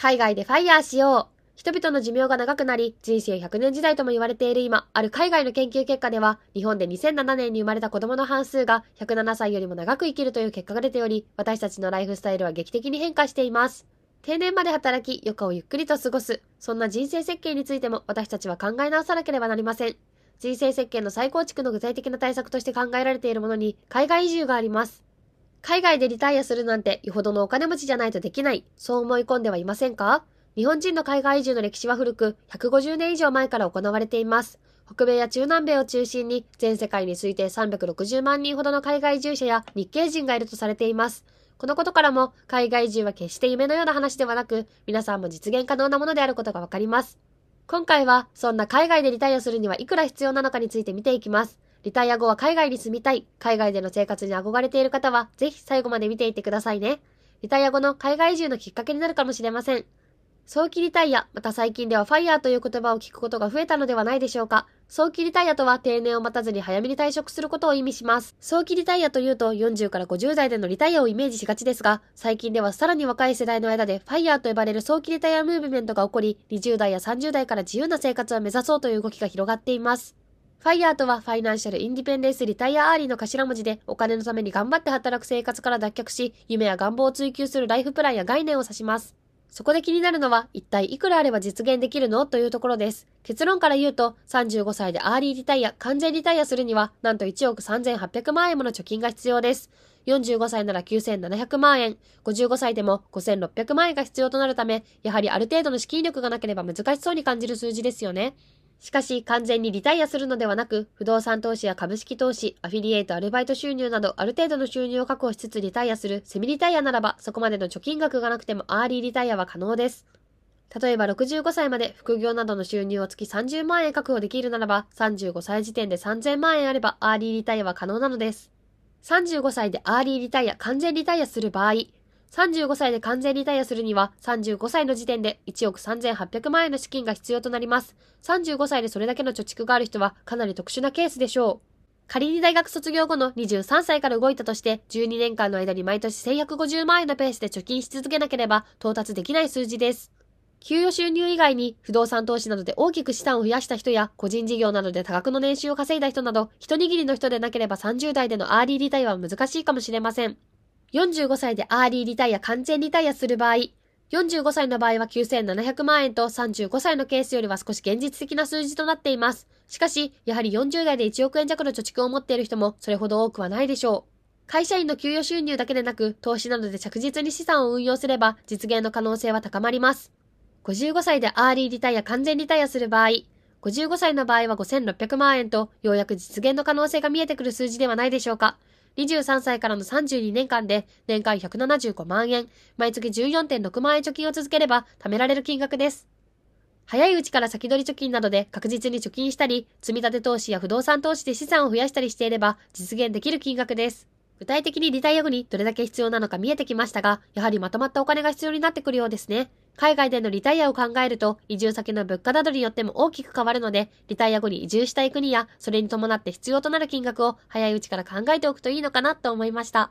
海外でファイヤーしよう。人々の寿命が長くなり、人生100年時代とも言われている今、ある海外の研究結果では、日本で2007年に生まれた子供の半数が107歳よりも長く生きるという結果が出ており、私たちのライフスタイルは劇的に変化しています。定年まで働き、余暇をゆっくりと過ごす。そんな人生設計についても私たちは考え直さなければなりません。人生設計の再構築の具体的な対策として考えられているものに、海外移住があります。海外でリタイアするなんて、よほどのお金持ちじゃないとできない。そう思い込んではいませんか？日本人の海外移住の歴史は古く、150年以上前から行われています。北米や中南米を中心に、全世界に推定360万人ほどの海外移住者や日系人がいるとされています。このことからも、海外移住は決して夢のような話ではなく、皆さんも実現可能なものであることがわかります。今回は、そんな海外でリタイアするにはいくら必要なのかについて見ていきます。リタイア後は海外に住みたい、海外での生活に憧れている方は、ぜひ最後まで見ていってくださいね。リタイア後の海外移住のきっかけになるかもしれません。早期リタイア、また最近ではファイヤーという言葉を聞くことが増えたのではないでしょうか。早期リタイアとは定年を待たずに早めに退職することを意味します。早期リタイアというと40から50代でのリタイアをイメージしがちですが、最近ではさらに若い世代の間でファイヤーと呼ばれる早期リタイアムーブメントが起こり、20代や30代から自由な生活を目指そうという動きが広がっています。ファイヤーとはファイナンシャルインディペンデンスリタイアアーリーの頭文字でお金のために頑張って働く生活から脱却し、夢や願望を追求するライフプランや概念を指します。そこで気になるのは、一体いくらあれば実現できるのというところです。結論から言うと、35歳でアーリーリタイア、完全リタイアするには、なんと1億3800万円もの貯金が必要です。45歳なら9700万円、55歳でも5600万円が必要となるため、やはりある程度の資金力がなければ難しそうに感じる数字ですよね。しかし、完全にリタイアするのではなく、不動産投資や株式投資、アフィリエイト、アルバイト収入など、ある程度の収入を確保しつつリタイアするセミリタイアならば、そこまでの貯金額がなくてもアーリーリタイアは可能です。例えば65歳まで副業などの収入を月30万円確保できるならば、35歳時点で3000万円あればアーリーリタイアは可能なのです。35歳でアーリーリタイア、完全リタイアする場合、35歳で完全リタイアするには35歳の時点で1億3800万円の資金が必要となります。35歳でそれだけの貯蓄がある人はかなり特殊なケースでしょう。仮に大学卒業後の23歳から動いたとして12年間の間に毎年1150万円のペースで貯金し続けなければ到達できない数字です。給与収入以外に不動産投資などで大きく資産を増やした人や個人事業などで多額の年収を稼いだ人など一握りの人でなければ30代でのアーリーリタイアは難しいかもしれません。45歳でアーリーリタイア完全リタイアする場合、45歳の場合は9700万円と35歳のケースよりは少し現実的な数字となっています。しかし、やはり40代で1億円弱の貯蓄を持っている人もそれほど多くはないでしょう。会社員の給与収入だけでなく、投資などで着実に資産を運用すれば実現の可能性は高まります。55歳でアーリーリタイア完全リタイアする場合、55歳の場合は5600万円と、ようやく実現の可能性が見えてくる数字ではないでしょうか。23歳からの32年間で年間175万円、毎月14.6万円貯金を続ければ貯められる金額です。早いうちから先取り貯金などで確実に貯金したり、積立投資や不動産投資で資産を増やしたりしていれば実現できる金額です。具体的にリタイア後にどれだけ必要なのか見えてきましたが、やはりまとまったお金が必要になってくるようですね。海外でのリタイアを考えると、移住先の物価などによっても大きく変わるので、リタイア後に移住したい国や、それに伴って必要となる金額を早いうちから考えておくといいのかなと思いました。